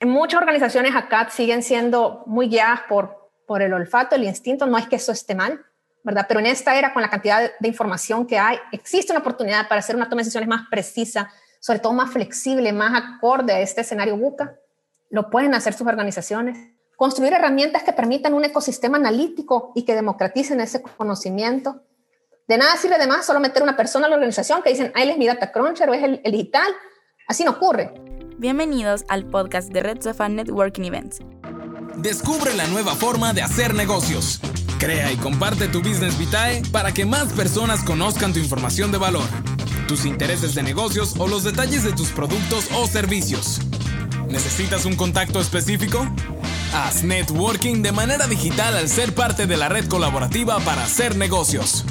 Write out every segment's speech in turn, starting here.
En muchas organizaciones acá siguen siendo muy guiadas por, por el olfato, el instinto, no es que eso esté mal, ¿verdad? Pero en esta era, con la cantidad de información que hay, existe una oportunidad para hacer una toma de decisiones más precisa, sobre todo más flexible, más acorde a este escenario buca. Lo pueden hacer sus organizaciones. Construir herramientas que permitan un ecosistema analítico y que democraticen ese conocimiento. De nada sirve además solo meter una persona a la organización que dicen, ahí es mi data cruncher o es el, el digital. Así no ocurre. Bienvenidos al podcast de Red Sofa Networking Events. Descubre la nueva forma de hacer negocios. Crea y comparte tu Business Vitae para que más personas conozcan tu información de valor, tus intereses de negocios o los detalles de tus productos o servicios. ¿Necesitas un contacto específico? Haz networking de manera digital al ser parte de la red colaborativa para hacer negocios.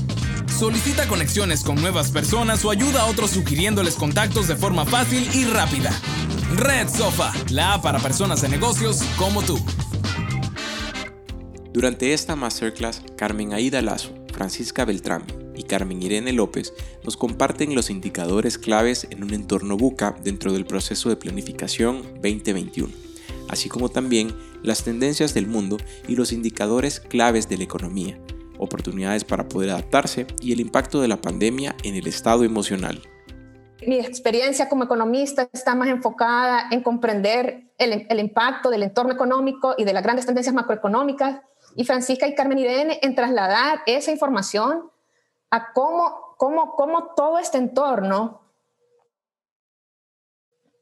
Solicita conexiones con nuevas personas o ayuda a otros sugiriéndoles contactos de forma fácil y rápida. Red Sofa, la app para personas de negocios como tú. Durante esta masterclass, Carmen Aida Lazo, Francisca Beltrán y Carmen Irene López nos comparten los indicadores claves en un entorno buca dentro del proceso de planificación 2021, así como también las tendencias del mundo y los indicadores claves de la economía, oportunidades para poder adaptarse y el impacto de la pandemia en el estado emocional. Mi experiencia como economista está más enfocada en comprender el, el, impacto del entorno económico y de las grandes tendencias macroeconómicas y Francisca y Carmen Irene en trasladar esa información a cómo, cómo, cómo todo este entorno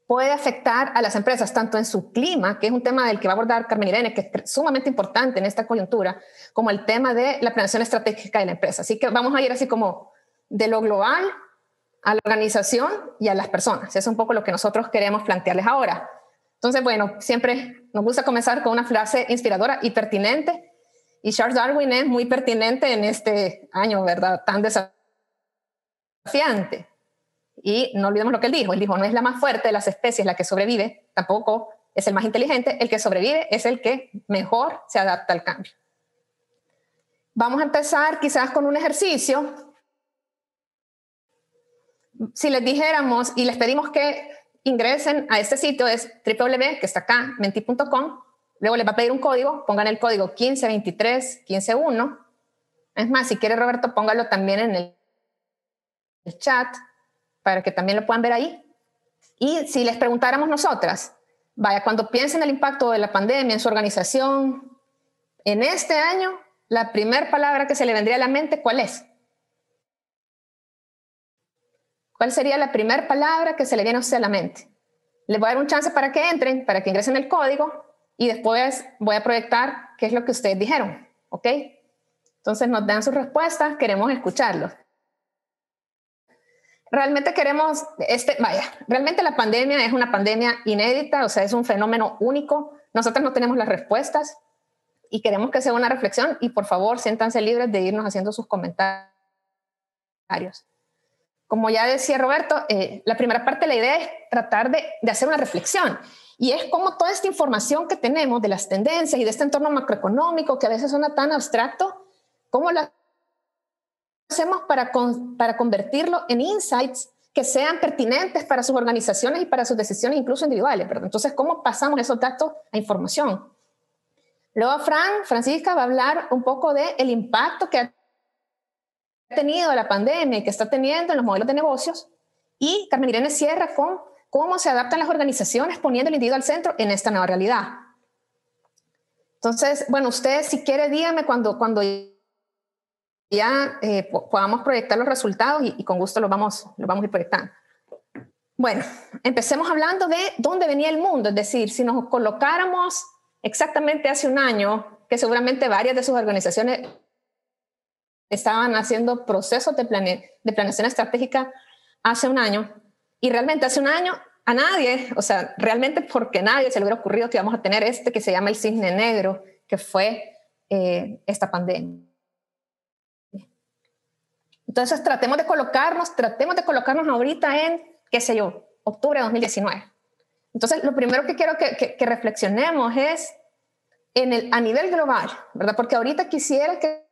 puede afectar a las empresas, tanto en su clima, que es un tema del que va a abordar Carmen Irene, que es sumamente importante en esta coyuntura, como el tema de la planeación estratégica de la empresa. Así que vamos a ir así como de lo global a la organización y a las personas. Es un poco lo que nosotros queremos plantearles ahora. Entonces, bueno, siempre nos gusta comenzar con una frase inspiradora y pertinente y Charles Darwin es muy pertinente en este año, ¿verdad? Tan desafiante. Y no olvidemos lo que él dijo. Él dijo, no es la más fuerte de las especies la que sobrevive, tampoco es el más inteligente. El que sobrevive es el que mejor se adapta al cambio. Vamos a empezar quizás con un ejercicio. Si les dijéramos y les pedimos que ingresen a este sitio, es www, que está acá, menti.com, Luego les va a pedir un código, pongan el código 1523 151. Es más, si quiere Roberto, póngalo también en el chat para que también lo puedan ver ahí. Y si les preguntáramos nosotras, vaya, cuando piensen el impacto de la pandemia en su organización, en este año, la primera palabra que se le vendría a la mente, ¿cuál es? ¿Cuál sería la primera palabra que se le viene a usted a la mente? Les voy a dar un chance para que entren, para que ingresen el código y después voy a proyectar qué es lo que ustedes dijeron, ¿ok? Entonces nos dan sus respuestas, queremos escucharlos. Realmente queremos, este, vaya, realmente la pandemia es una pandemia inédita, o sea, es un fenómeno único. Nosotros no tenemos las respuestas y queremos que sea una reflexión y por favor siéntanse libres de irnos haciendo sus comentarios. Como ya decía Roberto, eh, la primera parte de la idea es tratar de, de hacer una reflexión y es como toda esta información que tenemos de las tendencias y de este entorno macroeconómico que a veces suena tan abstracto, ¿cómo lo hacemos para, para convertirlo en insights que sean pertinentes para sus organizaciones y para sus decisiones incluso individuales? Entonces, ¿cómo pasamos esos datos a información? Luego, Fran, Francisca va a hablar un poco del el impacto que ha tenido la pandemia y que está teniendo en los modelos de negocios. Y Carmen Irene cierra con cómo se adaptan las organizaciones poniendo el individuo al centro en esta nueva realidad. Entonces, bueno, ustedes si quiere díganme cuando, cuando ya eh, podamos proyectar los resultados y, con gusto los vamos, los vamos a ir proyectando. Bueno, empecemos hablando de dónde venía el mundo, es decir, si nos colocáramos exactamente hace un año, que seguramente varias de sus organizaciones estaban haciendo procesos de, de planeación estratégica hace un año, y realmente hace un año a nadie, o sea, realmente porque nadie se le hubiera ocurrido que íbamos a tener este que se llama el cisne negro, que fue eh, esta pandemia. Entonces tratemos de colocarnos, tratemos de colocarnos ahorita en, qué sé yo, octubre de 2019. Entonces lo primero que quiero que, que, reflexionemos es en el, a nivel global, ¿verdad? Porque ahorita quisiera que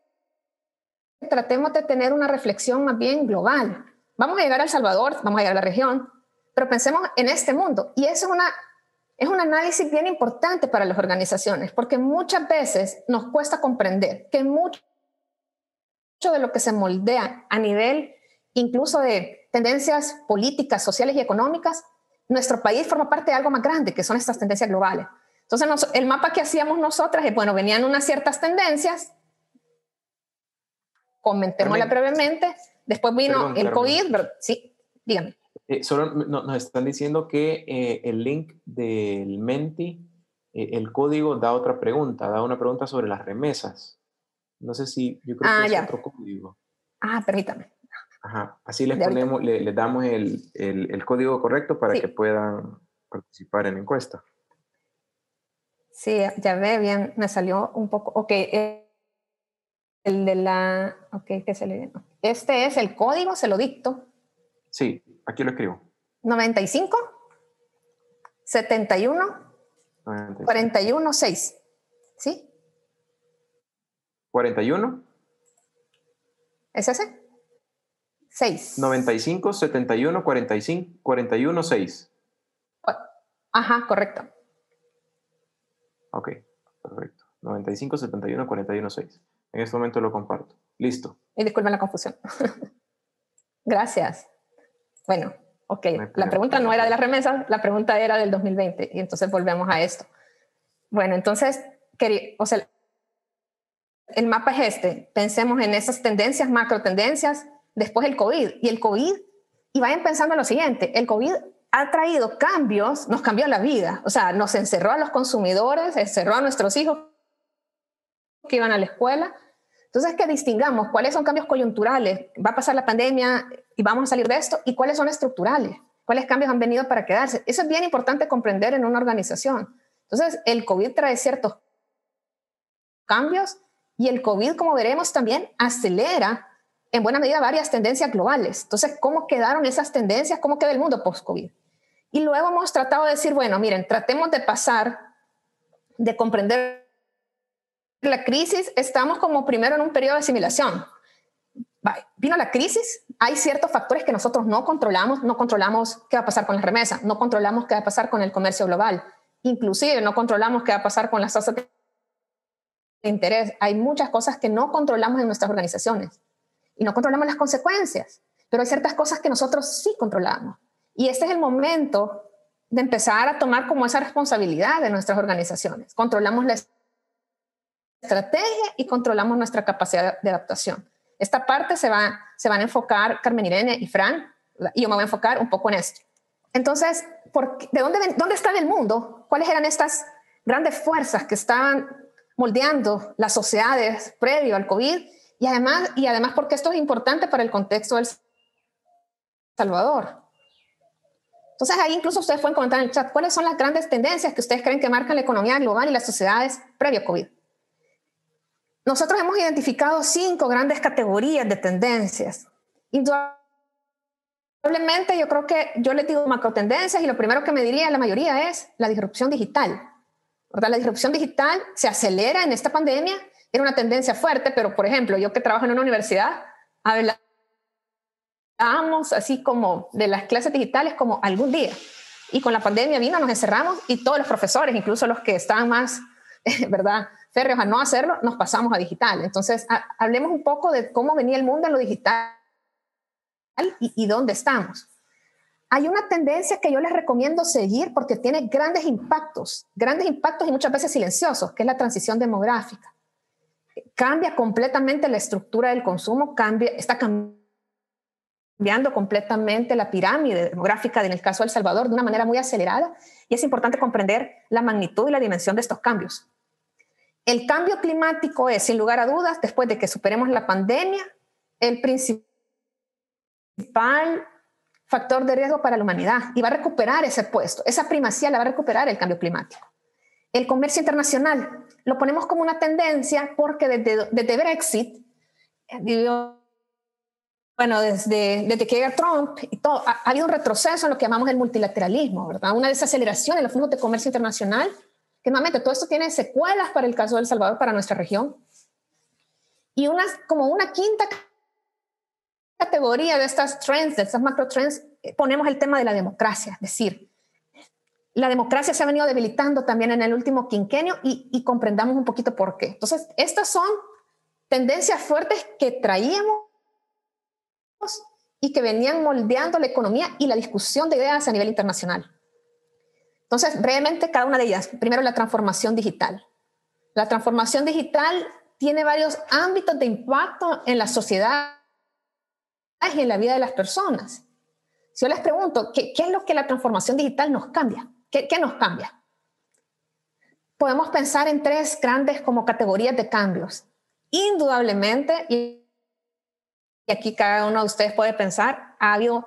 tratemos de tener una reflexión más bien global. Vamos a llegar a El Salvador, vamos a llegar a la región, pero pensemos en este mundo. Y eso es una es un análisis bien importante para las organizaciones, porque muchas veces nos cuesta comprender que mucho de lo que se moldea a nivel incluso de tendencias políticas, sociales y económicas, nuestro país forma parte de algo más grande, que son estas tendencias globales. Entonces, el mapa que hacíamos nosotras es, bueno, venían unas ciertas tendencias, comentémosla brevemente, después vino el COVID, sí, dígame. Eh, solo nos están diciendo que eh, el link del Menti, eh, el código da otra pregunta, da una pregunta sobre las remesas. No sé si, yo creo que ah, es otro código. Ah, permítame. Ajá, así les ponemos, le, damos el, el, código correcto para que puedan participar en la encuesta. Sí, ya ve bien, me salió un poco, ok, el de la, ok, ¿qué se le Este es el código, se lo dicto. Sí, Aquí lo escribo. 95, 71, 41, 6. ¿Sí? 41. ¿Es ese? 6. 95, 71, 45, 41, 6. Ajá, correcto. Ok, perfecto. 95, 71, 41, 6. En este momento lo comparto. Listo. Y disculpen la confusión. Gracias. Bueno, ok, la pregunta no era de las remesas, la pregunta era del 2020 y entonces volvemos a esto. Bueno, entonces, o sea, el mapa es este, pensemos en esas tendencias, macro tendencias, después el COVID. Y el COVID, y vayan pensando en lo siguiente, el COVID ha traído cambios, nos cambió la vida, o sea, nos encerró a los consumidores, encerró a nuestros hijos que iban a la escuela, entonces, que distingamos cuáles son cambios coyunturales, va a pasar la pandemia y vamos a salir de esto, y cuáles son estructurales, cuáles cambios han venido para quedarse. Eso es bien importante comprender en una organización. Entonces, el COVID trae ciertos cambios y el COVID, como veremos, también acelera en buena medida varias tendencias globales. Entonces, ¿cómo quedaron esas tendencias? ¿Cómo queda el mundo post-COVID? Y luego hemos tratado de decir, bueno, miren, tratemos de pasar, de comprender la crisis, estamos como primero en un periodo de asimilación. Vino la crisis, hay ciertos factores que nosotros no controlamos, no controlamos qué va a pasar con las remesas, no controlamos qué va a pasar con el comercio global, inclusive no controlamos qué va a pasar con las tasas interés. Hay muchas cosas que no controlamos en nuestras organizaciones y no controlamos las consecuencias, pero hay ciertas cosas que nosotros sí controlamos. Y este es el momento de empezar a tomar como esa responsabilidad de nuestras organizaciones. Controlamos la estrategia y controlamos nuestra capacidad de adaptación. Esta parte se, va, se van a enfocar Carmen Irene y Fran, y yo me voy a enfocar un poco en esto. Entonces, ¿de dónde, dónde está el mundo? ¿Cuáles eran estas grandes fuerzas que estaban moldeando las sociedades previo al COVID? Y además, y además porque esto es importante para el contexto del Salvador. Entonces ahí incluso ustedes pueden comentar en el chat cuáles son las grandes tendencias que ustedes creen que marcan la economía global y las sociedades previo a COVID. Nosotros hemos identificado cinco grandes categorías de tendencias. Indudablemente yo creo que yo les digo macro tendencias y lo primero que me diría la mayoría es la disrupción digital. ¿Verdad? La disrupción digital se acelera en esta pandemia, era una tendencia fuerte, pero por ejemplo, yo que trabajo en una universidad, hablábamos así como de las clases digitales como algún día. Y con la pandemia vino, nos encerramos y todos los profesores, incluso los que estaban más, ¿verdad? férreos a no hacerlo, nos pasamos a digital. Entonces, hablemos un poco de cómo venía el mundo en lo digital y, y dónde estamos. Hay una tendencia que yo les recomiendo seguir porque tiene grandes impactos, grandes impactos y muchas veces silenciosos, que es la transición demográfica. Cambia completamente la estructura del consumo, cambia, está cambiando completamente la pirámide demográfica en el caso de El Salvador de una manera muy acelerada y es importante comprender la magnitud y la dimensión de estos cambios. El cambio climático es, sin lugar a dudas, después de que superemos la pandemia, el principal factor de riesgo para la humanidad y va a recuperar ese puesto. Esa primacía la va a recuperar el cambio climático. El comercio internacional lo ponemos como una tendencia porque desde, Brexit, bueno, desde, desde que llega Trump y todo, ha, ha, habido un retroceso en lo que llamamos el multilateralismo, ¿verdad? Una desaceleración en los flujos de comercio internacional que nuevamente todo esto tiene secuelas para el caso de El Salvador, para nuestra región. Y una, como una quinta categoría de estas trends, de estas macro trends, eh, ponemos el tema de la democracia, es decir, la democracia se ha venido debilitando también en el último quinquenio y, y comprendamos un poquito por qué. Entonces, estas son tendencias fuertes que traíamos y que venían moldeando la economía y la discusión de ideas a nivel internacional. Entonces, brevemente, cada una de ellas. Primero, la transformación digital. La transformación digital tiene varios ámbitos de impacto en la sociedad y en la vida de las personas. Si yo les pregunto, ¿qué, es lo que la transformación digital nos cambia? ¿Qué, ¿Qué, nos cambia? Podemos pensar en tres grandes como categorías de cambios. Indudablemente, y aquí cada uno de ustedes puede pensar, ha habido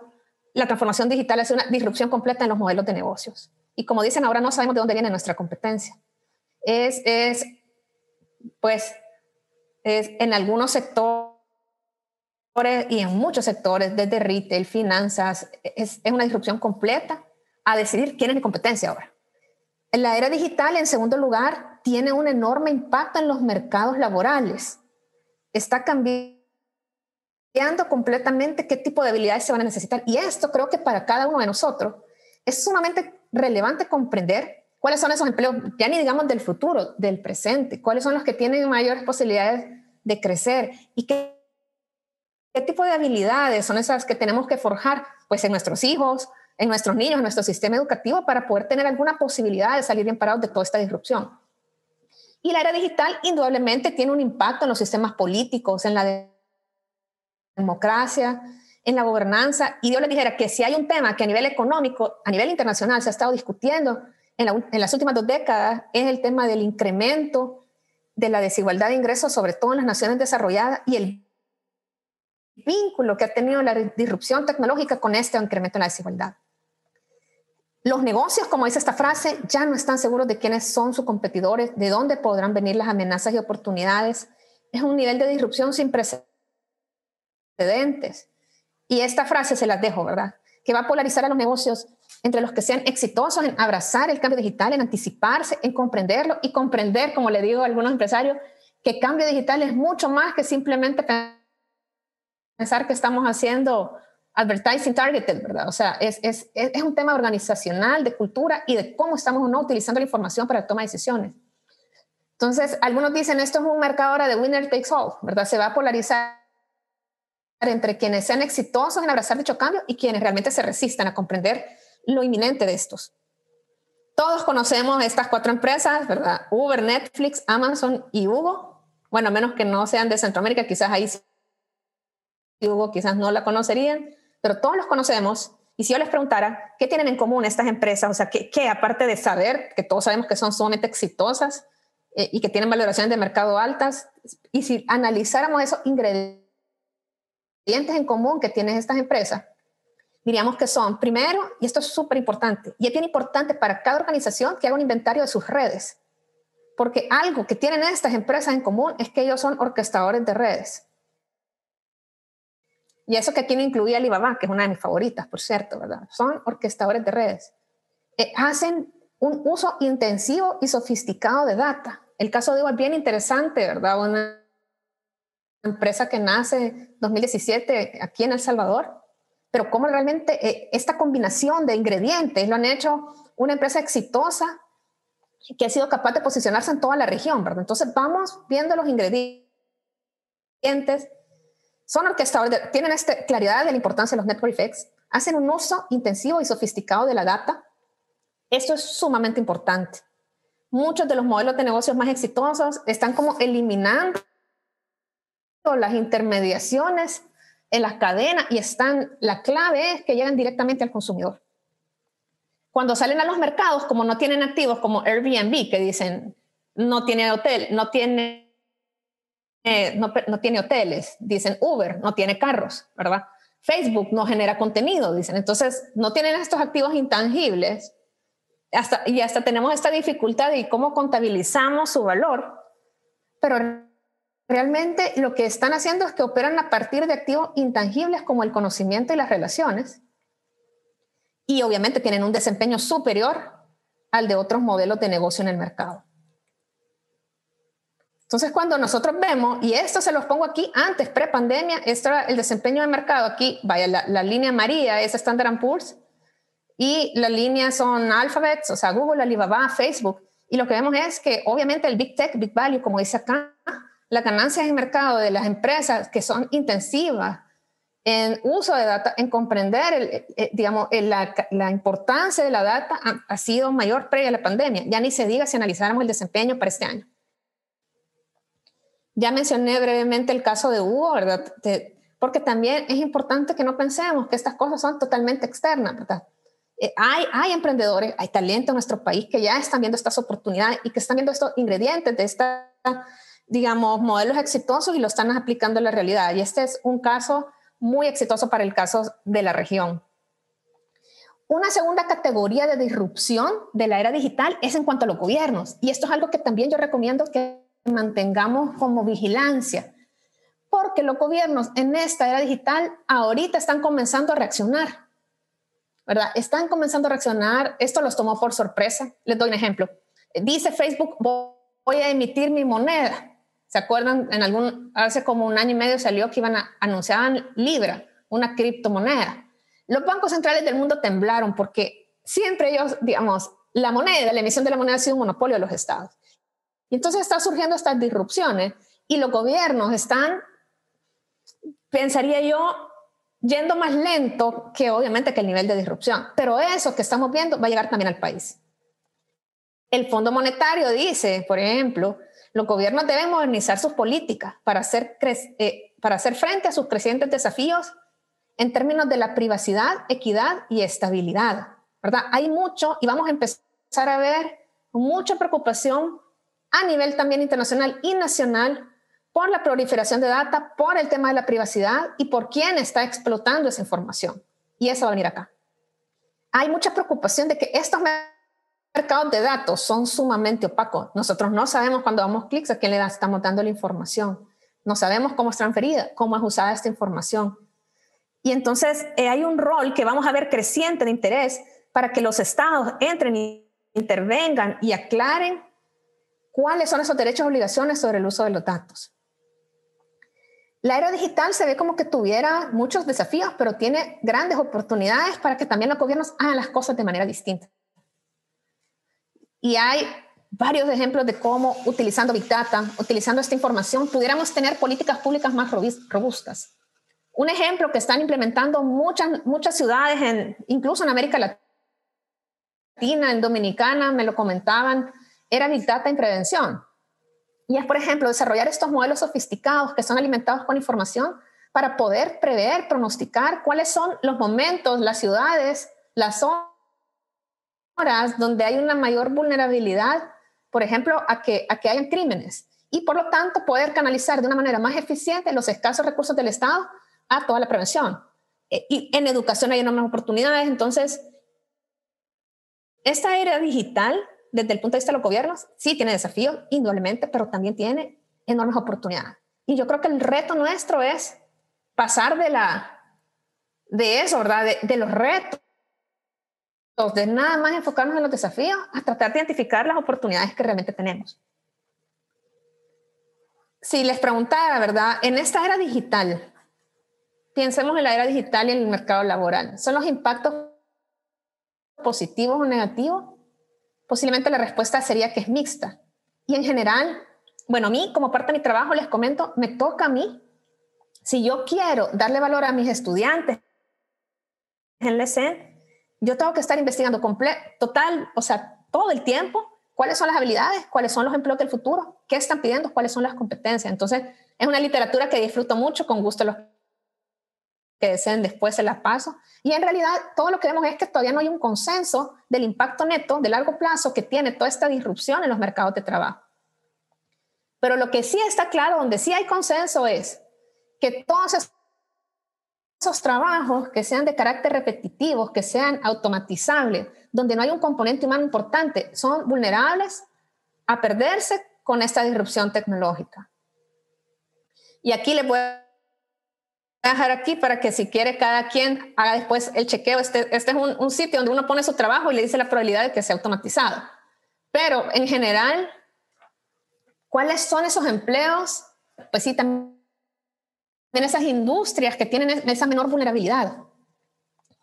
la transformación digital, es una disrupción completa en los modelos de negocios. Y como dicen, ahora no sabemos de dónde viene nuestra competencia. Es, es pues, es en algunos sectores y en muchos sectores, desde retail, finanzas, es, es una disrupción completa a decidir quién es mi competencia ahora. En la era digital, en segundo lugar, tiene un enorme impacto en los mercados laborales. Está cambiando completamente qué tipo de habilidades se van a necesitar. Y esto creo que para cada uno de nosotros es sumamente relevante comprender cuáles son esos empleos, ya ni digamos del futuro, del presente, cuáles son los que tienen mayores posibilidades de crecer y qué, qué tipo de habilidades son esas que tenemos que forjar pues en nuestros hijos, en nuestros niños, en nuestro sistema educativo para poder tener alguna posibilidad de salir bien parados de toda esta disrupción. Y la era digital indudablemente tiene un impacto en los sistemas políticos, en la democracia, en la gobernanza. Y yo les dijera que si hay un tema que a nivel económico, a nivel internacional, se ha estado discutiendo en, en las últimas dos décadas, es el tema del incremento de la desigualdad de ingresos, sobre todo en las naciones desarrolladas, y el vínculo que ha tenido la disrupción tecnológica con este incremento en la desigualdad. Los negocios, como dice esta frase, ya no están seguros de quiénes son sus competidores, de dónde podrán venir las amenazas y oportunidades. Es un nivel de disrupción sin precedentes. Y esta frase se las dejo, ¿verdad? Que va a polarizar a los negocios entre los que sean exitosos en abrazar el cambio digital, en anticiparse, en comprenderlo y comprender, como le digo a algunos empresarios, que cambio digital es mucho más que simplemente pensar que estamos haciendo advertising targeted, ¿verdad? O sea, es, es, es un tema organizacional, de cultura y de cómo estamos o no utilizando la información para tomar decisiones. Entonces, algunos dicen, esto es un mercado ahora de winner takes all, ¿verdad? Se va a polarizar entre quienes sean exitosos en abrazar dicho cambio y quienes realmente se resistan a comprender lo inminente de estos. Todos conocemos estas cuatro empresas, ¿verdad? Uber, Netflix, Amazon y Hugo. Bueno, a menos que no sean de Centroamérica, quizás ahí Hugo quizás no la conocerían pero todos los conocemos. Y si yo les preguntara, ¿qué tienen en común estas empresas? O sea, ¿qué, aparte de saber que todos sabemos que son sumamente exitosas eh, y que tienen valoraciones de mercado altas, y si analizáramos esos ingredientes en común que tienen estas empresas, diríamos que son, primero, y esto es súper importante, y es bien importante para cada organización que haga un inventario de sus redes, porque algo que tienen estas empresas en común es que ellos son orquestadores de redes. Y eso que aquí no incluía Alibaba, que es una de mis favoritas, por cierto, ¿verdad? Son orquestadores de redes. Eh, hacen un uso intensivo y sofisticado de data. El caso de Uber es bien interesante, ¿verdad? Una empresa que nace en 2017 aquí en El Salvador, pero cómo realmente eh, esta combinación de ingredientes lo han hecho una empresa exitosa que ha sido capaz de posicionarse en toda la región, ¿verdad? Entonces vamos viendo los ingredientes son orquestadores, tienen esta claridad de la importancia de los network effects, hacen un uso intensivo y sofisticado de la data. Esto es sumamente importante. Muchos de los modelos de negocios más exitosos están como eliminando las intermediaciones en las cadenas y están, la clave es que llegan directamente al consumidor. Cuando salen a los mercados, como no tienen activos como Airbnb, que dicen no tiene hotel, no tiene eh, no, tiene hoteles, dicen Uber, no tiene carros, ¿verdad? Facebook no genera contenido, dicen. Entonces, no tienen estos activos intangibles y hasta tenemos esta dificultad de cómo contabilizamos su valor, pero realmente lo que están haciendo es que operan a partir de activos intangibles como el conocimiento y las relaciones y obviamente tienen un desempeño superior al de otros modelos de negocio en el mercado. Entonces, cuando nosotros vemos, y esto se los pongo aquí antes, pre-pandemia, esto era el desempeño de mercado. Aquí, vaya, la, línea amarilla es Standard Poor's Y las líneas son Alphabet, o sea, Google, Alibaba, Facebook. Y lo que vemos es que obviamente el Big Tech, Big Value, como dice acá, la ganancia en mercado de las empresas que son intensivas en uso de data, en comprender, eh, digamos, la, importancia de la data ha, sido mayor previa a la pandemia. Ya ni se diga si analizáramos el desempeño para este año. Ya mencioné brevemente el caso de Hugo, ¿verdad? porque también es importante que no pensemos que estas cosas son totalmente externas, ¿verdad? Eh, hay, hay emprendedores, hay talento en nuestro país que ya están viendo estas oportunidades y que están viendo estos ingredientes de esta, digamos, modelos exitosos y lo están aplicando en la realidad. Y este es un caso muy exitoso para el caso de la región. Una segunda categoría de disrupción de la era digital es en cuanto a los gobiernos. Y esto es algo que también yo recomiendo que mantengamos como vigilancia, porque los gobiernos en esta era digital ahorita están comenzando a reaccionar. ¿Verdad? Están comenzando a reaccionar. Esto los tomó por sorpresa. Les doy un ejemplo. Dice Facebook, voy a emitir mi moneda. ¿Se acuerdan? En algún, hace como un año y medio salió que iban a anunciar Libra, una criptomoneda. Los bancos centrales del mundo temblaron porque siempre ellos, digamos, la moneda, la emisión de la moneda ha sido un monopolio de los estados. Y entonces están surgiendo estas disrupciones y los gobiernos están, pensaría yo, yendo más lento que obviamente que el nivel de disrupción. Pero eso que estamos viendo va a llegar también al país. El Fondo Monetario dice, por ejemplo, los gobiernos deben modernizar sus políticas para hacer, eh, para hacer frente a sus crecientes desafíos en términos de la privacidad, equidad y estabilidad. ¿verdad? Hay mucho y vamos a empezar a ver mucha preocupación a nivel también internacional y nacional por la proliferación de data, por el tema de la privacidad y por quién está explotando esa información. Y eso va a venir acá. Hay mucha preocupación de que estos mercados de datos son sumamente opacos. Nosotros no sabemos cuando damos clics a quién le estamos dando la información. No sabemos cómo es transferida, cómo es usada esta información. Y entonces eh, hay un rol que vamos a ver creciente de interés para que los estados entren y intervengan y aclaren cuáles son esos derechos y obligaciones sobre el uso de los datos. La era digital se ve como que tuviera muchos desafíos, pero tiene grandes oportunidades para que también los gobiernos hagan las cosas de manera distinta. Y hay varios ejemplos de cómo utilizando Big Data, utilizando esta información, pudiéramos tener políticas públicas más robustas. Un ejemplo que están implementando muchas, muchas ciudades, en, incluso en América Latina, en Dominicana, me lo comentaban, era Big Data en prevención. Y es, por ejemplo, desarrollar estos modelos sofisticados que son alimentados con información para poder prever, pronosticar cuáles son los momentos, las ciudades, las zonas donde hay una mayor vulnerabilidad, por ejemplo, a que, a que hayan crímenes. Y por lo tanto, poder canalizar de una manera más eficiente los escasos recursos del Estado a toda la prevención. E, y en educación hay enormes oportunidades. Entonces, esta era digital, desde el punto de vista de los gobiernos, sí tiene desafíos, indudablemente, pero también tiene enormes oportunidades. Y yo creo que el reto nuestro es pasar de, la, de eso, ¿verdad? de los retos de nada más enfocarnos en los desafíos a tratar de identificar las oportunidades que realmente tenemos. Si les preguntara, ¿verdad? En esta era digital, pensemos en la era digital y en el mercado laboral, ¿son los impactos positivos o negativos? Posiblemente la respuesta sería que es mixta. Y en general, bueno, a mí como parte de mi trabajo les comento, me toca a mí, si yo quiero darle valor a mis estudiantes en la yo tengo que estar investigando total, o sea, todo el tiempo, cuáles son las habilidades, cuáles son los empleos del futuro, qué están pidiendo, cuáles son las competencias. Entonces, es una literatura que disfruto mucho, con gusto los que deseen después se las paso. Y en realidad, todo lo que vemos es que todavía no hay un consenso del impacto neto de largo plazo que tiene toda esta disrupción en los mercados de trabajo. Pero lo que sí está claro, donde sí hay consenso, es que todos esos trabajos que sean de carácter repetitivo, que sean automatizables, donde no hay un componente humano importante, son vulnerables a perderse con esta disrupción tecnológica. Y aquí le voy a dejar aquí para que si quiere cada quien haga después el chequeo. Este, este es un, un sitio donde uno pone su trabajo y le dice la probabilidad de que sea automatizado. Pero en general, ¿cuáles son esos empleos? Pues sí, también esas industrias que tienen esa menor vulnerabilidad.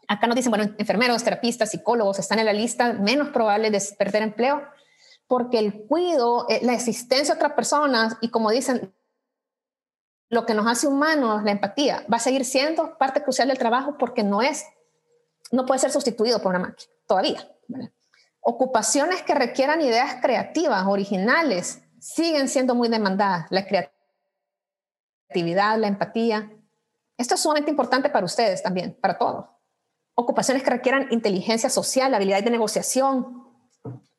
Acá nos dicen, bueno, enfermeros, terapistas, psicólogos están en la lista menos probable de perder empleo porque el cuido, eh, la existencia de otras personas y como dicen, lo que nos hace humanos, la empatía, va a seguir siendo parte crucial del trabajo porque no es, no puede ser sustituido por una máquina, todavía. Ocupaciones que requieran ideas creativas, originales, siguen siendo muy demandadas. La creatividad, la empatía. Esto es sumamente importante para ustedes también, para todos. Ocupaciones que requieran inteligencia social, habilidad de negociación,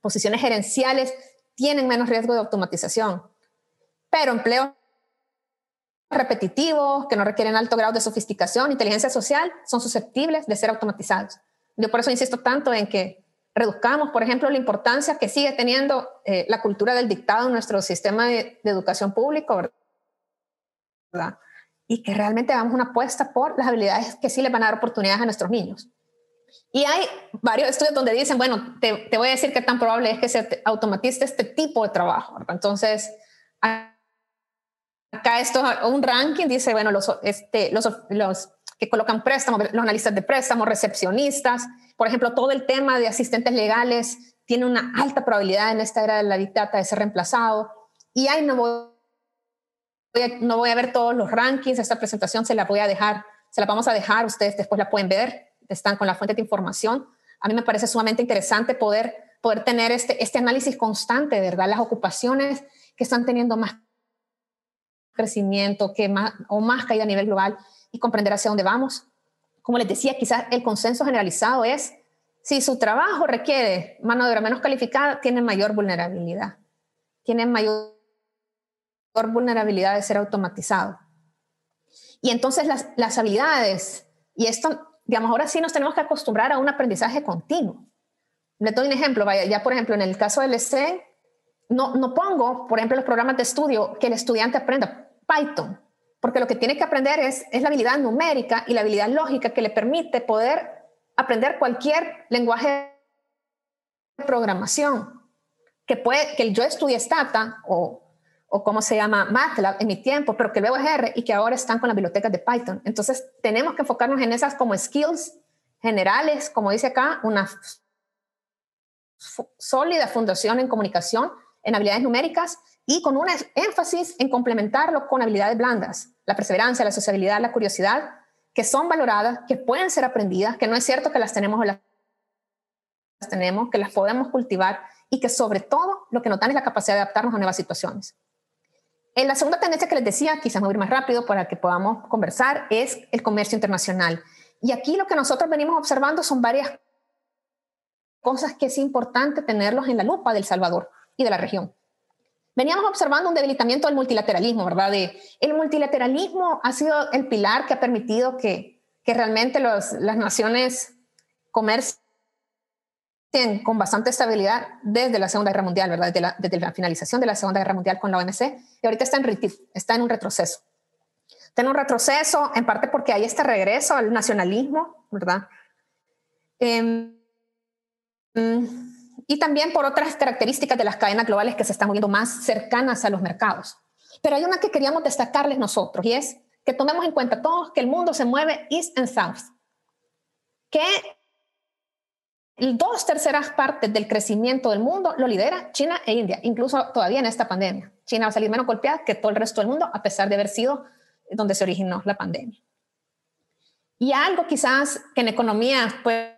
posiciones gerenciales tienen menos riesgo de automatización. Pero empleos repetitivos, que no requieren alto grado de sofisticación, inteligencia social, son susceptibles de ser automatizados. Yo por eso insisto tanto en que reduzcamos, por ejemplo, la importancia que sigue teniendo eh, la cultura del dictado en nuestro sistema de, educación público, ¿verdad? Y que realmente hagamos una apuesta por las habilidades que sí les van a dar oportunidades a nuestros niños. Y hay varios estudios donde dicen, bueno, te, te voy a decir qué tan probable es que se automatice este tipo de trabajo. ¿verdad? Entonces, acá esto, un ranking dice, bueno, los, este, los, los que colocan préstamos, los analistas de préstamos, recepcionistas, por ejemplo, todo el tema de asistentes legales tiene una alta probabilidad en esta era de la dictata de ser reemplazado. Y ahí no voy, a, no voy a ver todos los rankings, esta presentación se la voy a dejar, se la vamos a dejar, ustedes después la pueden ver, están con la fuente de información. A mí me parece sumamente interesante poder, poder tener este, este análisis constante, ¿verdad? Las ocupaciones que están teniendo más crecimiento que más, o más caída a nivel global y comprender hacia dónde vamos. Como les decía, quizás el consenso generalizado es, si su trabajo requiere mano de obra menos calificada, tiene mayor vulnerabilidad, tiene mayor vulnerabilidad de ser automatizado. Y entonces las, las habilidades, y esto, digamos, ahora sí nos tenemos que acostumbrar a un aprendizaje continuo. Le doy un ejemplo, vaya, ya por ejemplo en el caso del ESE, no, no pongo, por ejemplo, los programas de estudio que el estudiante aprenda Python, porque lo que tiene que aprender es, es la habilidad numérica y la habilidad lógica que le permite poder aprender cualquier lenguaje de programación. Que, puede, que yo estudié Stata o, o cómo se llama MATLAB en mi tiempo, pero que luego es R y que ahora están con las bibliotecas de Python. Entonces, tenemos que enfocarnos en esas como skills generales, como dice acá, una sólida fundación en comunicación, en habilidades numéricas y con un énfasis en complementarlo con habilidades blandas, la perseverancia, la sociabilidad, la curiosidad, que son valoradas, que pueden ser aprendidas, que no es cierto que las tenemos o las tenemos, que las podemos cultivar y que sobre todo lo que nos dan es la capacidad de adaptarnos a nuevas situaciones. En la segunda tendencia que les decía, quizás me voy más rápido para que podamos conversar, es el comercio internacional. Y aquí lo que nosotros venimos observando son varias cosas que es importante tenerlos en la lupa del Salvador y de la región veníamos observando un debilitamiento del multilateralismo, ¿verdad? el multilateralismo ha sido el pilar que ha permitido que, que realmente los, las naciones comercien con bastante estabilidad desde la Segunda Guerra Mundial, ¿verdad? Desde la, desde la, finalización de la Segunda Guerra Mundial con la OMC, y ahorita está en, está en un retroceso. Está en un retroceso, en parte porque hay este regreso al nacionalismo, ¿verdad? Eh, y también por otras características de las cadenas globales que se están moviendo más cercanas a los mercados. Pero hay una que queríamos destacarles nosotros y es que tomemos en cuenta todos que el mundo se mueve east and south, que dos terceras partes del crecimiento del mundo lo lidera China e India, incluso todavía en esta pandemia. China va a salir menos golpeada que todo el resto del mundo, a pesar de haber sido donde se originó la pandemia. Y algo quizás que en economía, pues,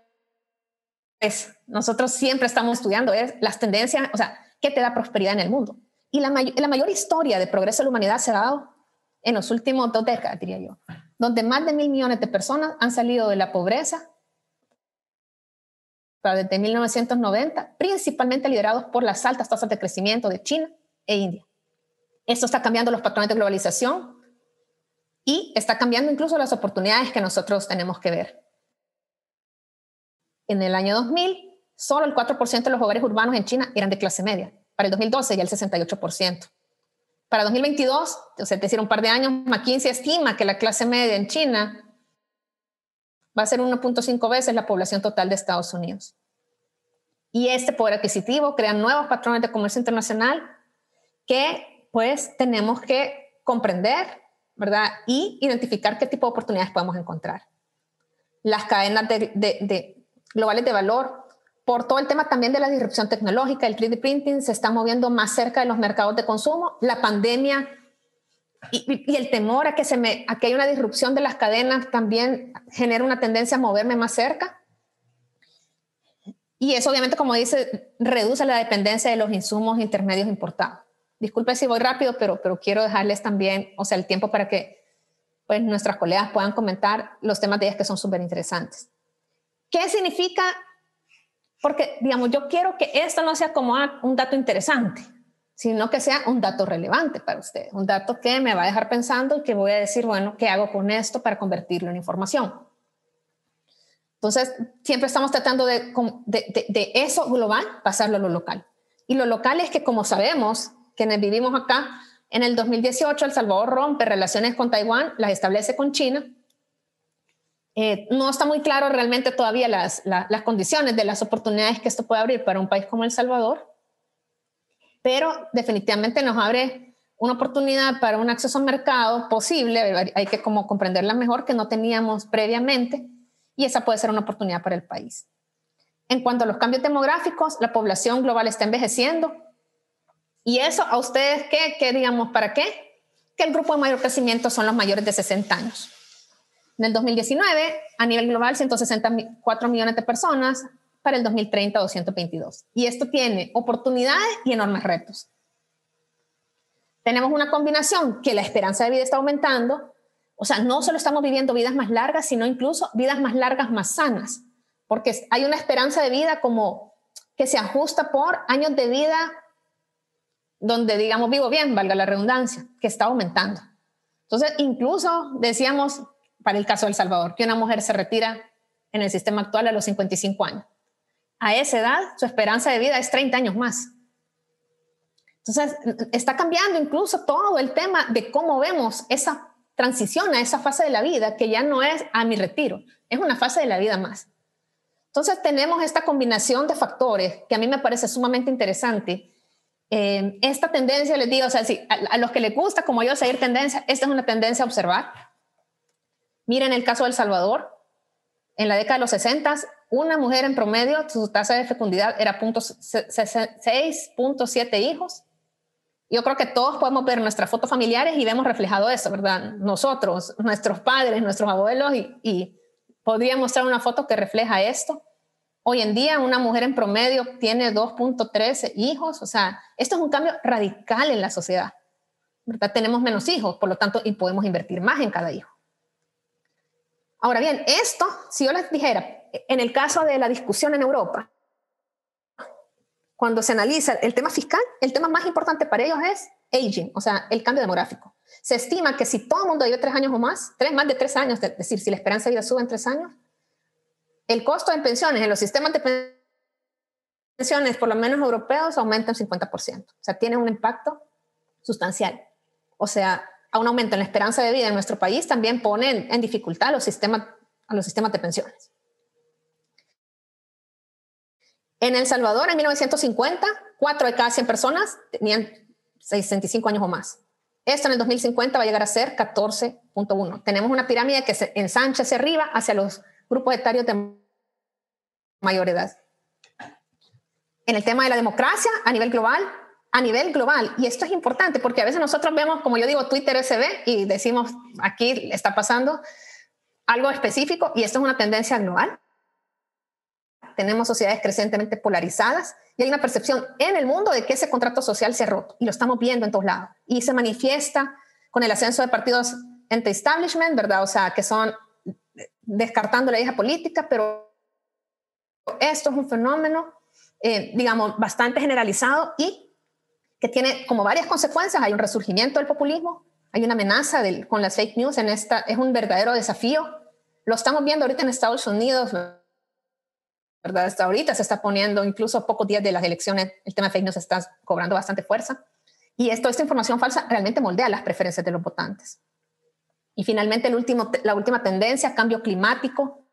pues nosotros siempre estamos estudiando es las tendencias, o sea, ¿qué te da prosperidad en el mundo? Y la, la mayor historia de progreso de la humanidad se ha dado en los últimos dos décadas, diría yo, donde más de mil millones de personas han salido de la pobreza desde 1990, principalmente liderados por las altas tasas de crecimiento de China e India. Esto está cambiando los patrones de globalización y está cambiando incluso las oportunidades que nosotros tenemos que ver. En el año 2000, solo el 4% de los hogares urbanos en China eran de clase media. Para el 2012 ya el 68%. Para 2022, o sea, es decir, un par de años, McKinsey estima que la clase media en China va a ser 1.5 veces la población total de Estados Unidos. Y este poder adquisitivo crea nuevos patrones de comercio internacional que pues tenemos que comprender, ¿verdad? Y identificar qué tipo de oportunidades podemos encontrar. las cadenas de, globales de valor, por todo el tema también de la disrupción tecnológica, el 3D printing se está moviendo más cerca de los mercados de consumo, la pandemia y, el temor a que, se me, a que haya una disrupción de las cadenas también genera una tendencia a moverme más cerca. Y eso obviamente, como dice, reduce la dependencia de los insumos intermedios importados. Disculpe si voy rápido, pero, pero quiero dejarles también, o sea, el tiempo para que pues, nuestras colegas puedan comentar los temas de ellas que son súper interesantes. ¿Qué significa? Porque, digamos, yo quiero que esto no sea como un dato interesante, sino que sea un dato relevante para usted, un dato que me va a dejar pensando y que voy a decir, bueno, ¿qué hago con esto para convertirlo en información? Entonces, siempre estamos tratando de, de, eso global pasarlo a lo local. Y lo local es que, como sabemos, quienes vivimos acá, en el 2018 El Salvador rompe relaciones con Taiwán, las establece con China. Eh, no está muy claro realmente todavía las, condiciones de las oportunidades que esto puede abrir para un país como El Salvador, pero definitivamente nos abre una oportunidad para un acceso al mercado posible, hay que como comprenderla mejor que no teníamos previamente y esa puede ser una oportunidad para el país. En cuanto a los cambios demográficos, la población global está envejeciendo y eso a ustedes qué, qué digamos, ¿para qué? Que el grupo de mayor crecimiento son los mayores de 60 años. En el 2019, a nivel global, 164 millones de personas, para el 2030 222. Y esto tiene oportunidades y enormes retos. Tenemos una combinación que la esperanza de vida está aumentando, o sea, no solo estamos viviendo vidas más largas, sino incluso vidas más largas, más sanas, porque hay una esperanza de vida como que se ajusta por años de vida donde digamos vivo bien, valga la redundancia, que está aumentando. Entonces, incluso decíamos, para el caso de Salvador, que una mujer se retira en el sistema actual a los 55 años a esa edad su esperanza de vida es 30 años más. Entonces, está cambiando incluso todo el tema de cómo vemos esa transición a esa fase de la vida, que ya no es a mi retiro, es una fase de la vida más. Entonces, tenemos esta combinación de factores que a mí me parece sumamente interesante. Eh, esta tendencia, les digo, o sea, si a, a, los que les gusta, como yo, seguir tendencia, esta es una tendencia a observar. Miren el caso de El Salvador. En la década de los 60, una mujer en promedio, su tasa de fecundidad era 6.7 hijos. Yo creo que todos podemos ver nuestras fotos familiares y vemos reflejado eso, ¿verdad? Nosotros, nuestros padres, nuestros abuelos, y, podría mostrar una foto que refleja esto. Hoy en día una mujer en promedio tiene 2.13 hijos, o sea, esto es un cambio radical en la sociedad. ¿verdad? Tenemos menos hijos, por lo tanto, y podemos invertir más en cada hijo. Ahora bien, esto, si yo les dijera, en el caso de la discusión en Europa, cuando se analiza el tema fiscal, el tema más importante para ellos es aging, o sea, el cambio demográfico. Se estima que si todo el mundo vive tres años o más, tres más de tres años, es decir, si la esperanza de vida sube en tres años, el costo de pensiones en los sistemas de pensiones, por lo menos europeos, aumenta un 50%. O sea, tiene un impacto sustancial. O sea, a un aumento en la esperanza de vida en nuestro país también pone en, dificultad los sistemas, a los sistemas de pensiones. En El Salvador, en 1950, 4 de cada 100 personas tenían 65 años o más. Esto en el 2050 va a llegar a ser 14.1. Tenemos una pirámide que se ensancha hacia arriba, hacia los grupos etarios de mayor edad. En el tema de la democracia a nivel global, a nivel global, y esto es importante porque a veces nosotros vemos, como yo digo, Twitter SB y decimos, aquí está pasando algo específico y esto es una tendencia global tenemos sociedades crecientemente polarizadas y hay una percepción en el mundo de que ese contrato social se ha roto y lo estamos viendo en todos lados. Y se manifiesta con el ascenso de partidos anti-establishment, ¿verdad? O sea, que son descartando la hija política, pero esto es un fenómeno, eh, digamos, bastante generalizado y que tiene como varias consecuencias. Hay un resurgimiento del populismo, hay una amenaza del, con las fake news en esta, es un verdadero desafío. Lo estamos viendo ahorita en Estados Unidos, ¿verdad? Hasta ahorita se está poniendo, incluso a pocos días de las elecciones, el tema de fake news está cobrando bastante fuerza. Y esto, esta información falsa realmente moldea las preferencias de los votantes. Y finalmente, el último, la última tendencia, cambio climático.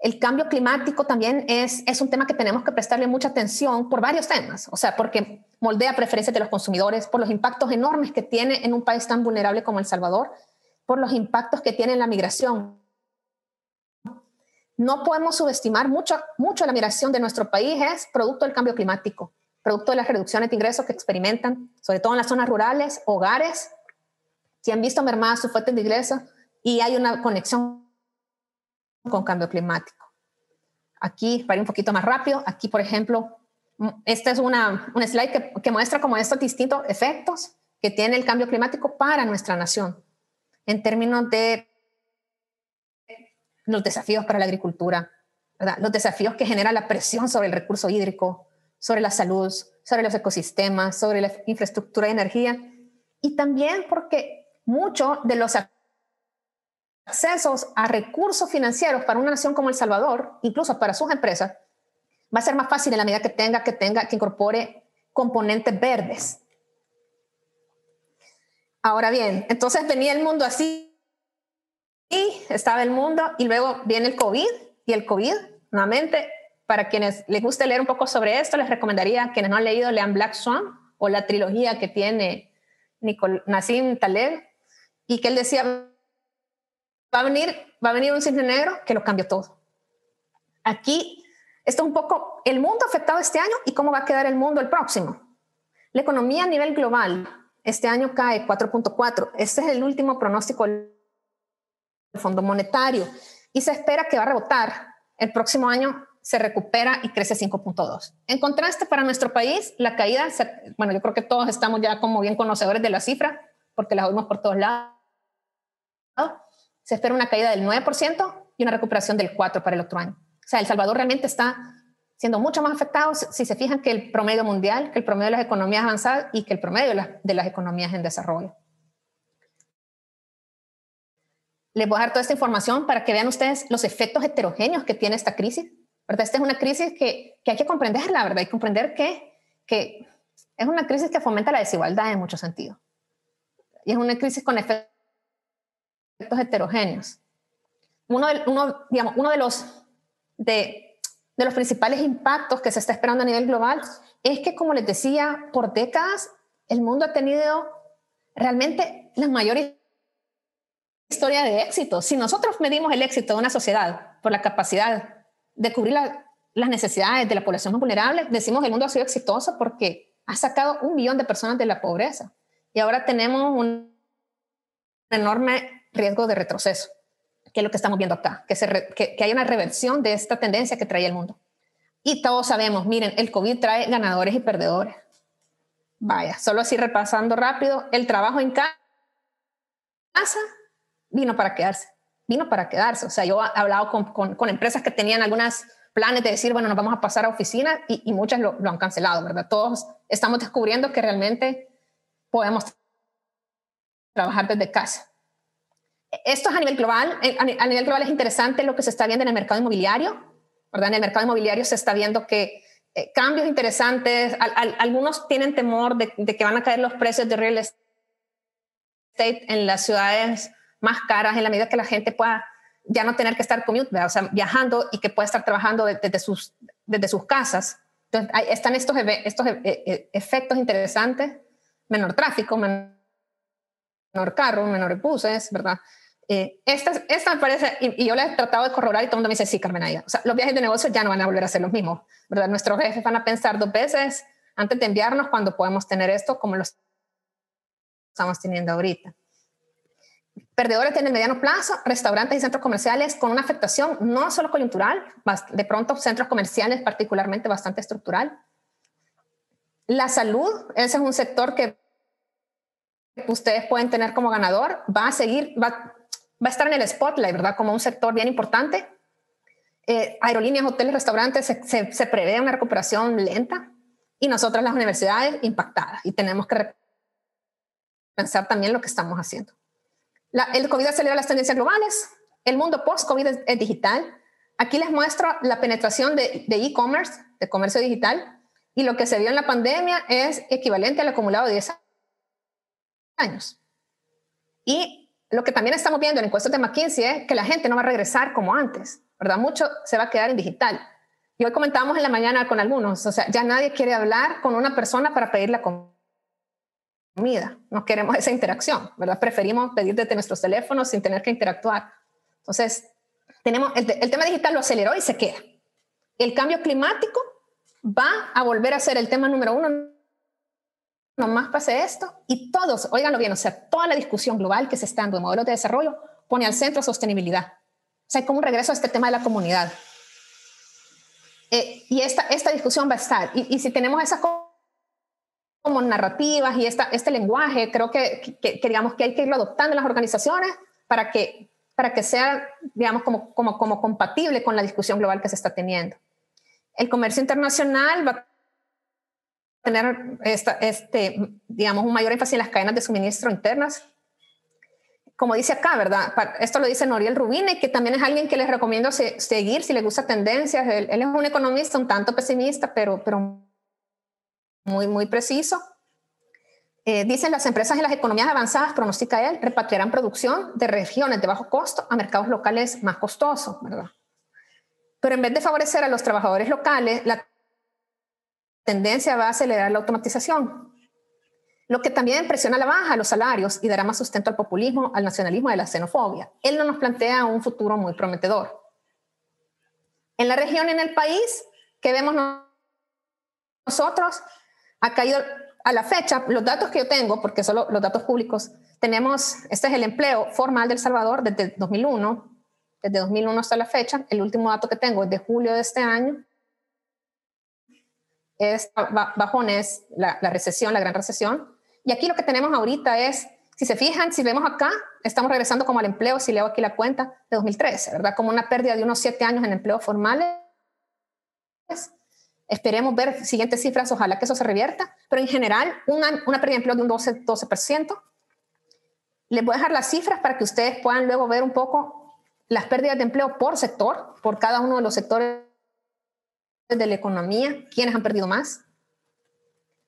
El cambio climático también es, un tema que tenemos que prestarle mucha atención por varios temas, o sea, porque moldea preferencias de los consumidores, por los impactos enormes que tiene en un país tan vulnerable como El Salvador, por los impactos que tiene en la migración, no podemos subestimar mucho, mucho la migración de nuestro país, es producto del cambio climático, producto de las reducciones de ingresos que experimentan, sobre todo en las zonas rurales, hogares, que han visto mermadas sus fuentes de ingresos y hay una conexión con cambio climático. Aquí, para ir un poquito más rápido, aquí, por ejemplo, este es una, un slide que, que muestra como estos distintos efectos que tiene el cambio climático para nuestra nación en términos de los desafíos para la agricultura, los desafíos que genera la presión sobre el recurso hídrico, sobre la salud, sobre los ecosistemas, sobre la infraestructura de energía y también porque muchos de los accesos a recursos financieros para una nación como El Salvador, incluso para sus empresas, va a ser más fácil en la medida que tenga que tenga que incorpore componentes verdes. Ahora bien, entonces venía el mundo así y estaba el mundo y luego viene el COVID y el COVID, nuevamente, para quienes les guste leer un poco sobre esto, les recomendaría, quienes no han leído, lean Black Swan o la trilogía que tiene Nicol Nassim Taleb y que él decía, va a venir, va a venir un cisne negro que lo cambió todo. Aquí, esto es un poco el mundo afectado este año y cómo va a quedar el mundo el próximo. La economía a nivel global este año cae 4.4. Este es el último pronóstico del Fondo Monetario y se espera que va a rebotar. El próximo año se recupera y crece 5.2. En contraste, para nuestro país, la caída, bueno, yo creo que todos estamos ya como bien conocedores de la cifra, porque la oímos por todos lados. Se espera una caída del 9% y una recuperación del 4% para el otro año. O sea, El Salvador realmente está siendo mucho más afectado, si se fijan, que el promedio mundial, que el promedio de las economías avanzadas y que el promedio de las, de las economías en desarrollo. Les voy a dar toda esta información para que vean ustedes los efectos heterogéneos que tiene esta crisis. Esta es una crisis que, que hay que comprenderla, ¿verdad? Que comprender que, que es una crisis que fomenta la desigualdad en muchos sentidos. Y es una crisis con efectos heterogéneos. Uno de, uno, digamos, uno de, los, de, de los principales impactos que se está esperando a nivel global es que, como les decía, por décadas el mundo ha tenido realmente las mayores historia de éxito. Si nosotros medimos el éxito de una sociedad por la capacidad de cubrir las necesidades de la población más vulnerable, decimos que el mundo ha sido exitoso porque ha sacado un millón de personas de la pobreza. Y ahora tenemos un enorme riesgo de retroceso, que es lo que estamos viendo acá, que, se que, que hay una reversión de esta tendencia que trae el mundo. Y todos sabemos, miren, el COVID trae ganadores y perdedores. Vaya, solo así repasando rápido, el trabajo en casa vino para quedarse, vino para quedarse. O sea, yo he hablado con, con, empresas que tenían algunos planes de decir, bueno, nos vamos a pasar a oficina y, y muchas lo, lo, han cancelado, ¿verdad? Todos estamos descubriendo que realmente podemos trabajar desde casa. Esto es a nivel global. A, nivel global es interesante lo que se está viendo en el mercado inmobiliario, ¿verdad? En el mercado inmobiliario se está viendo que eh, cambios interesantes, al, al, algunos tienen temor de, que van a caer los precios de real estate en las ciudades más caras en la medida que la gente pueda ya no tener que estar commute, o sea, viajando y que pueda estar trabajando desde, sus, desde sus casas. Están estos, estos e, e, efectos interesantes, menor tráfico, menor carro, menor buses, ¿verdad? Eh, esta, esta me parece, y, y, yo la he tratado de corroborar y todo el mundo me dice, sí, Carmen Aida. O sea, los viajes de negocio ya no van a volver a ser los mismos, ¿verdad? Nuestros jefes van a pensar dos veces antes de enviarnos cuando podemos tener esto como lo estamos teniendo ahorita. Perdedores en el mediano plazo, restaurantes y centros comerciales con una afectación no solo coyuntural, de pronto centros comerciales particularmente bastante estructural. La salud, ese es un sector que ustedes pueden tener como ganador, va a seguir, va, va a estar en el spotlight, ¿verdad? Como un sector bien importante. Eh, aerolíneas, hoteles, restaurantes, se, se, prevé una recuperación lenta y nosotras las universidades impactadas y tenemos que pensar también lo que estamos haciendo. El COVID acelera las tendencias globales. El mundo post-COVID es, digital. Aquí les muestro la penetración de e-commerce, de, de, comercio digital, y lo que se vio en la pandemia es equivalente al acumulado de 10 años. Y lo que también estamos viendo en encuestas de McKinsey es que la gente no va a regresar como antes, ¿verdad? Mucho se va a quedar en digital. Y hoy comentábamos en la mañana con algunos, o sea, ya nadie quiere hablar con una persona para pedir la comida no queremos esa interacción, ¿verdad? Preferimos pedir desde nuestros teléfonos sin tener que interactuar. Entonces, Tenemos, el, el tema digital lo aceleró y se queda. El cambio climático va a volver a ser el tema número uno. Nomás pase esto y todos, oiganlo bien, o sea, toda la discusión global que se está dando en modelos de desarrollo pone al centro sostenibilidad. O sea, hay como un regreso a este tema de la comunidad. Eh, y esta, esta discusión va a estar. Y, si tenemos esas como narrativas y esta, este lenguaje, creo que, que, que, digamos que hay que irlo adoptando en las organizaciones para que, para que sea, digamos, como, como, como compatible con la discusión global que se está teniendo. El comercio internacional va tener esta, este, digamos, un mayor énfasis en las cadenas de suministro internas. Como dice acá, ¿verdad? Esto lo dice Noriel Rubine, que también es alguien que les recomiendo seguir si les gusta tendencias. Él, él, es un economista un tanto pesimista, pero, pero muy, muy preciso. Eh, dicen las empresas en las economías avanzadas, pronostica él, repatriarán producción de regiones de bajo costo a mercados locales más costosos, ¿verdad? Pero en vez de favorecer a los trabajadores locales, la tendencia va a acelerar la automatización, lo que también presiona a la baja los salarios y dará más sustento al populismo, al nacionalismo y a la xenofobia. Él no nos plantea un futuro muy prometedor. En la región, en el país, que vemos nosotros, ha caído a la fecha, los datos que yo tengo, porque solo los datos públicos, tenemos, este es el empleo formal del Salvador desde 2001, desde 2001 hasta la fecha, el último dato que tengo es de julio de este año, es bajones, la, recesión, la gran recesión, y aquí lo que tenemos ahorita es, si se fijan, si vemos acá, estamos regresando como al empleo, si leo aquí la cuenta, de 2013, ¿verdad? Como una pérdida de unos siete años en empleos formales Esperemos ver siguientes cifras, ojalá que eso se revierta, pero en general una, una pérdida de empleo de un 12%. 12%. Les voy a dejar las cifras para que ustedes puedan luego ver un poco las pérdidas de empleo por sector, por cada uno de los sectores de la economía, quiénes han perdido más.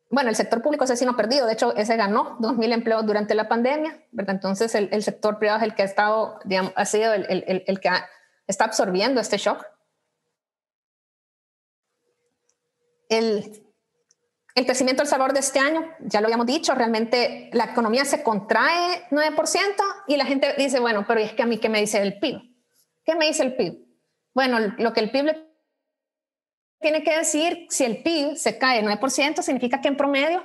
Bueno, el sector público ese sí no ha perdido, de hecho ese ganó 2.000 empleos durante la pandemia, ¿verdad? Entonces el, sector privado es el que ha estado, digamos, ha sido el, el, que está absorbiendo este shock. el, el crecimiento del sabor de este año, ya lo habíamos dicho, realmente la economía se contrae 9% y la gente dice, bueno, pero es que a mí, ¿qué me dice el PIB? ¿Qué me dice el PIB? Bueno, lo que el PIB tiene que decir, si el PIB se cae 9%, significa que en promedio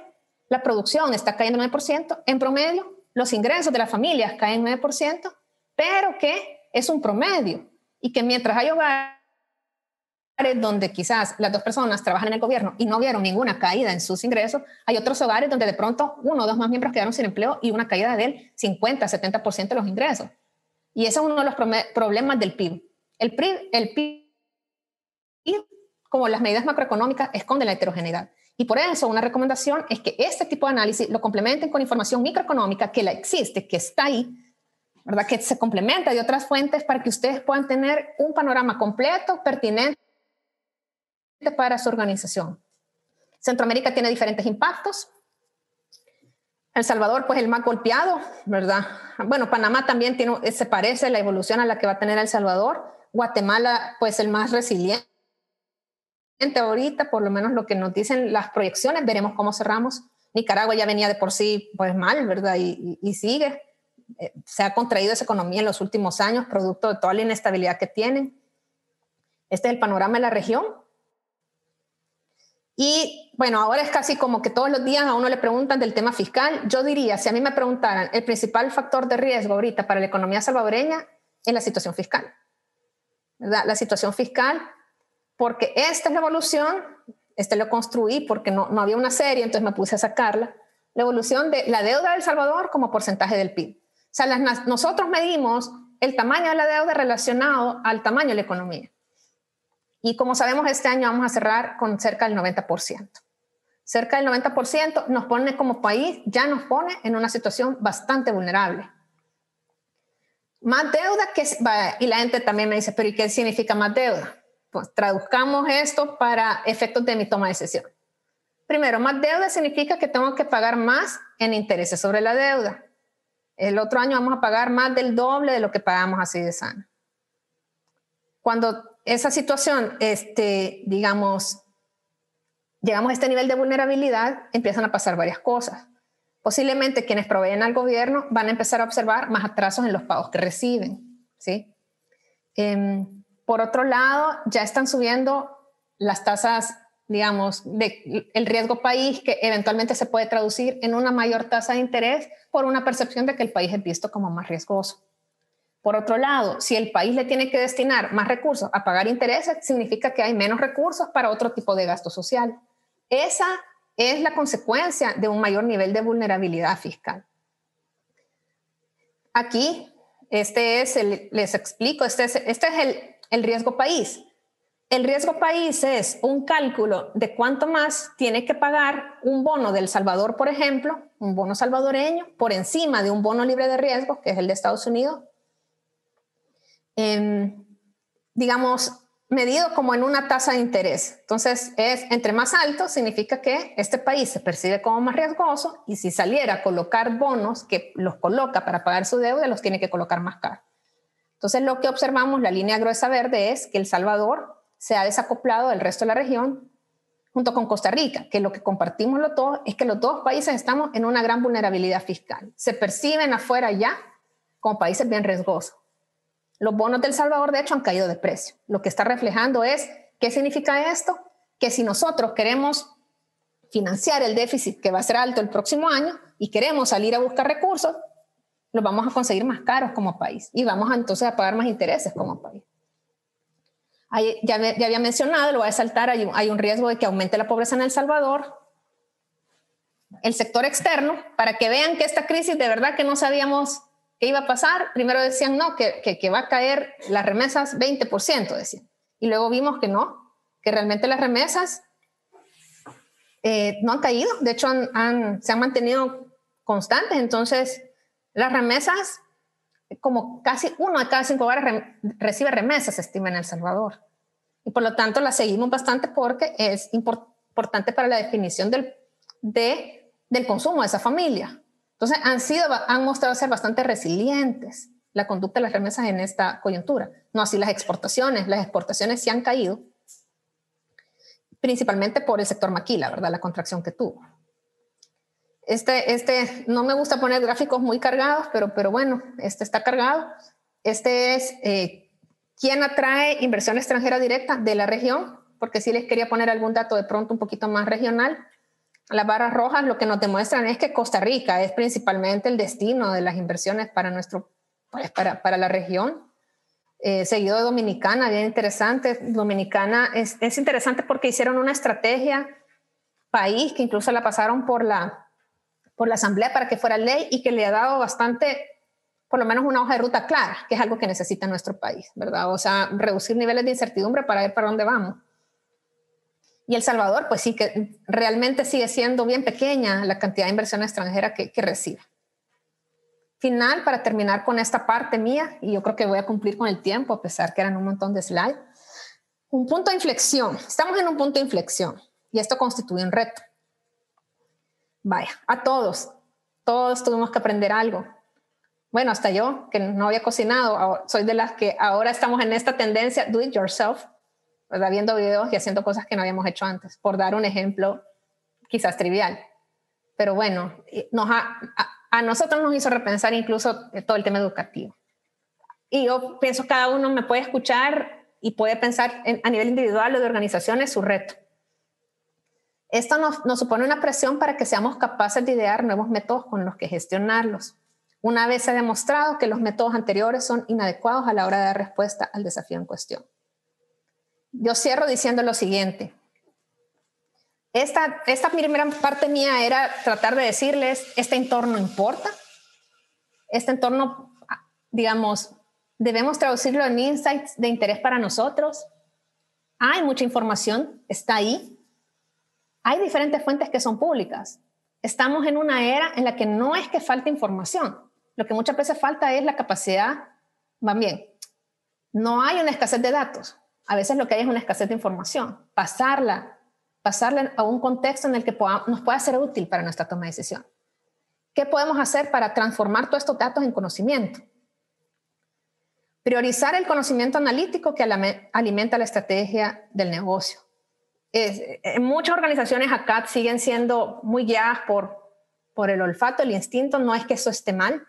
la producción está cayendo 9%, en promedio los ingresos de las familias caen 9%, pero que es un promedio y que mientras hay hogares donde quizás las dos personas trabajan en el gobierno y no vieron ninguna caída en sus ingresos, hay otros hogares donde de pronto uno o dos más miembros quedaron sin empleo y una caída del 50, 70% de los ingresos. Y ese es uno de los problemas del PIB. El PIB, el PIB, como las medidas macroeconómicas, esconde la heterogeneidad. Y por eso una recomendación es que este tipo de análisis lo complementen con información microeconómica que la existe, que está ahí, ¿verdad? que se complementa de otras fuentes para que ustedes puedan tener un panorama completo, pertinente para su organización. Centroamérica tiene diferentes impactos. El Salvador, pues el más golpeado, ¿verdad? Bueno, Panamá también tiene, se parece la evolución a la que va a tener El Salvador. Guatemala, pues el más resiliente ahorita, por lo menos lo que nos dicen las proyecciones, veremos cómo cerramos. Nicaragua ya venía de por sí, pues mal, ¿verdad? Y, sigue. Eh, se ha contraído esa economía en los últimos años, producto de toda la inestabilidad que tienen. Este es el panorama de la región. Y bueno, ahora es casi como que todos los días a uno le preguntan del tema fiscal. Yo diría, si a mí me preguntaran, el principal factor de riesgo ahorita para la economía salvadoreña es la situación fiscal. ¿verdad? La situación fiscal, porque esta es la evolución, este lo construí porque no, no había una serie, entonces me puse a sacarla, la evolución de la deuda del Salvador como porcentaje del PIB. O sea, las, nosotros medimos el tamaño de la deuda relacionado al tamaño de la economía. Y como sabemos, este año vamos a cerrar con cerca del 90%. Cerca del 90% nos pone como país, ya nos pone en una situación bastante vulnerable. Más deuda que... Y la gente también me dice, pero ¿y qué significa más deuda? Pues traduzcamos esto para efectos de mi toma de decisión. Primero, más deuda significa que tengo que pagar más en intereses sobre la deuda. El otro año vamos a pagar más del doble de lo que pagamos así de sano. Cuando esa situación, este, digamos, llegamos a este nivel de vulnerabilidad, empiezan a pasar varias cosas. Posiblemente quienes proveen al gobierno van a empezar a observar más atrasos en los pagos que reciben, ¿sí? Em, por otro lado, ya están subiendo las tasas, digamos, de el riesgo país que eventualmente se puede traducir en una mayor tasa de interés por una percepción de que el país es visto como más riesgoso. Por otro lado, si el país le tiene que destinar más recursos a pagar intereses, significa que hay menos recursos para otro tipo de gasto social. Esa es la consecuencia de un mayor nivel de vulnerabilidad fiscal. Aquí, este es el, les explico, este es, este es el, el riesgo país. El riesgo país es un cálculo de cuánto más tiene que pagar un bono del Salvador, por ejemplo, un bono salvadoreño, por encima de un bono libre de riesgo, que es el de Estados Unidos. Em, digamos, medido como en una tasa de interés. Entonces, es entre más alto significa que este país se percibe como más riesgoso y si saliera a colocar bonos que los coloca para pagar su deuda, los tiene que colocar más caro. Entonces, lo que observamos, la línea gruesa verde, es que El Salvador se ha desacoplado del resto de la región junto con Costa Rica, que lo que compartimos los dos es que los dos países estamos en una gran vulnerabilidad fiscal. Se perciben afuera ya como países bien riesgosos. Los bonos del Salvador, de hecho, han caído de precio. Lo que está reflejando es, ¿qué significa esto? Que si nosotros queremos financiar el déficit que va a ser alto el próximo año y queremos salir a buscar recursos, los vamos a conseguir más caros como país y vamos entonces a pagar más intereses como país. ya, había mencionado, lo voy a saltar, hay un, hay un riesgo de que aumente la pobreza en El Salvador. El sector externo, para que vean que esta crisis de verdad que no sabíamos qué iba a pasar, primero decían no, que, que, va a caer las remesas 20%, decían. Y luego vimos que no, que realmente las remesas eh, no han caído, de hecho se han mantenido constantes, entonces las remesas, como casi uno de cada cinco hogares recibe remesas, se estima en El Salvador. Y por lo tanto la seguimos bastante porque es importante para la definición del, de, del consumo de esa familia. Entonces han, sido, han mostrado ser bastante resilientes la conducta de las remesas en esta coyuntura. No así las exportaciones. Las exportaciones sí han caído, principalmente por el sector maquila, ¿verdad? La contracción que tuvo. Este, este, no me gusta poner gráficos muy cargados, pero, pero bueno, este está cargado. Este es eh, quién atrae inversión extranjera directa de la región, porque si les quería poner algún dato de pronto un poquito más regional. Las barras rojas lo que nos demuestran es que Costa Rica es principalmente el destino de las inversiones para, nuestro, pues, para, para la región. Eh, seguido de Dominicana, bien interesante. Dominicana es, es interesante porque hicieron una estrategia país que incluso la pasaron por la, por la Asamblea para que fuera ley y que le ha dado bastante, por lo menos una hoja de ruta clara, que es algo que necesita nuestro país, ¿verdad? O sea, reducir niveles de incertidumbre para ver para dónde vamos. Y El Salvador, pues sí, que realmente sigue siendo bien pequeña la cantidad de inversión extranjera que, que recibe. Final, para terminar con esta parte mía, y yo creo que voy a cumplir con el tiempo, a pesar que eran un montón de slides, un punto de inflexión. Estamos en un punto de inflexión y esto constituye un reto. Vaya, a todos, todos tuvimos que aprender algo. Bueno, hasta yo, que no había cocinado, soy de las que ahora estamos en esta tendencia, do it yourself, ¿verdad? viendo videos y haciendo cosas que no habíamos hecho antes, por dar un ejemplo quizás trivial. Pero bueno, nos a, nosotros nos hizo repensar incluso todo el tema educativo. Y yo pienso cada uno me puede escuchar y puede pensar a nivel individual o de organizaciones su reto. Esto nos, supone una presión para que seamos capaces de idear nuevos métodos con los que gestionarlos. Una vez se ha demostrado que los métodos anteriores son inadecuados a la hora de dar respuesta al desafío en cuestión. Yo cierro diciendo lo siguiente. Esta, esta primera parte mía era tratar de decirles, este entorno importa, este entorno, digamos, debemos traducirlo en insights de interés para nosotros. Hay mucha información, está ahí, hay diferentes fuentes que son públicas. Estamos en una era en la que no es que falte información, lo que muchas veces falta es la capacidad, van bien, no hay una escasez de datos, a veces lo que hay es una escasez de información, pasarla, pasarla a un contexto en el que nos pueda ser útil para nuestra toma de decisión. ¿Qué podemos hacer para transformar todos estos datos en conocimiento? Priorizar el conocimiento analítico que alimenta la estrategia del negocio en muchas organizaciones acá siguen siendo muy guiadas por, por el olfato, el instinto, no es que eso esté mal,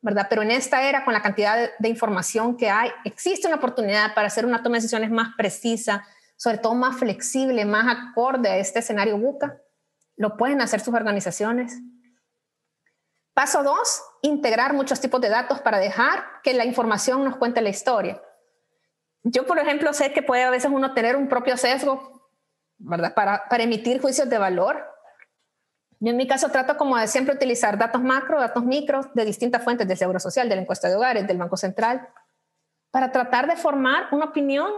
¿verdad? Pero en esta era, con la cantidad de, de información que hay, existe una oportunidad para hacer una toma de decisiones más precisa, sobre todo más flexible, más acorde a este escenario buca. Lo pueden hacer sus organizaciones. Paso dos, integrar muchos tipos de datos para dejar que la información nos cuente la historia. Yo, por ejemplo, sé que puede a veces uno tener un propio sesgo, Para, emitir juicios de valor. Yo en mi caso trato como siempre utilizar datos macro, datos micro de distintas fuentes, del Seguro Social, de la encuesta de hogares, del Banco Central, para tratar de formar una opinión,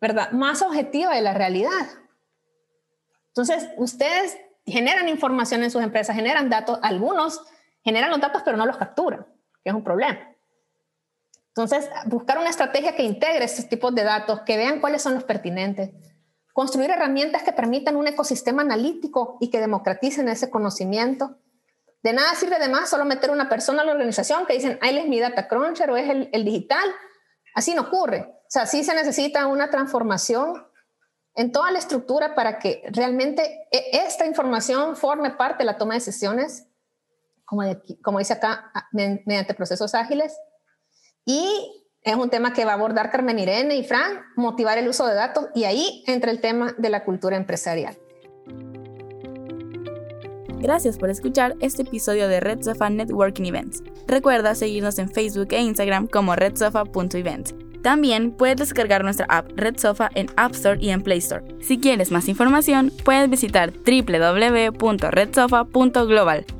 ¿verdad? Más objetiva de la realidad. Entonces, ustedes generan información en sus empresas, generan datos, algunos generan los datos pero no los capturan, que es un problema. Entonces, buscar una estrategia que integre estos tipos de datos, que vean cuáles son los pertinentes, construir herramientas que permitan un ecosistema analítico y que democraticen ese conocimiento. De nada sirve además solo meter una persona a la organización que dicen, ahí es mi data cruncher o es el, digital. Así no ocurre. O sea, sí se necesita una transformación en toda la estructura para que realmente e, esta información forme parte de la toma de decisiones, como, como dice acá, mediante procesos ágiles. Y es un tema que va a abordar Carmen Irene y Fran, motivar el uso de datos, y ahí entra el tema de la cultura empresarial. Gracias por escuchar este episodio de Red Sofa Networking Events. Recuerda seguirnos en Facebook e Instagram como redsofa.events. También puedes descargar nuestra app Red Sofa en App Store y en Play Store. Si quieres más información, puedes visitar www.redsofa.global.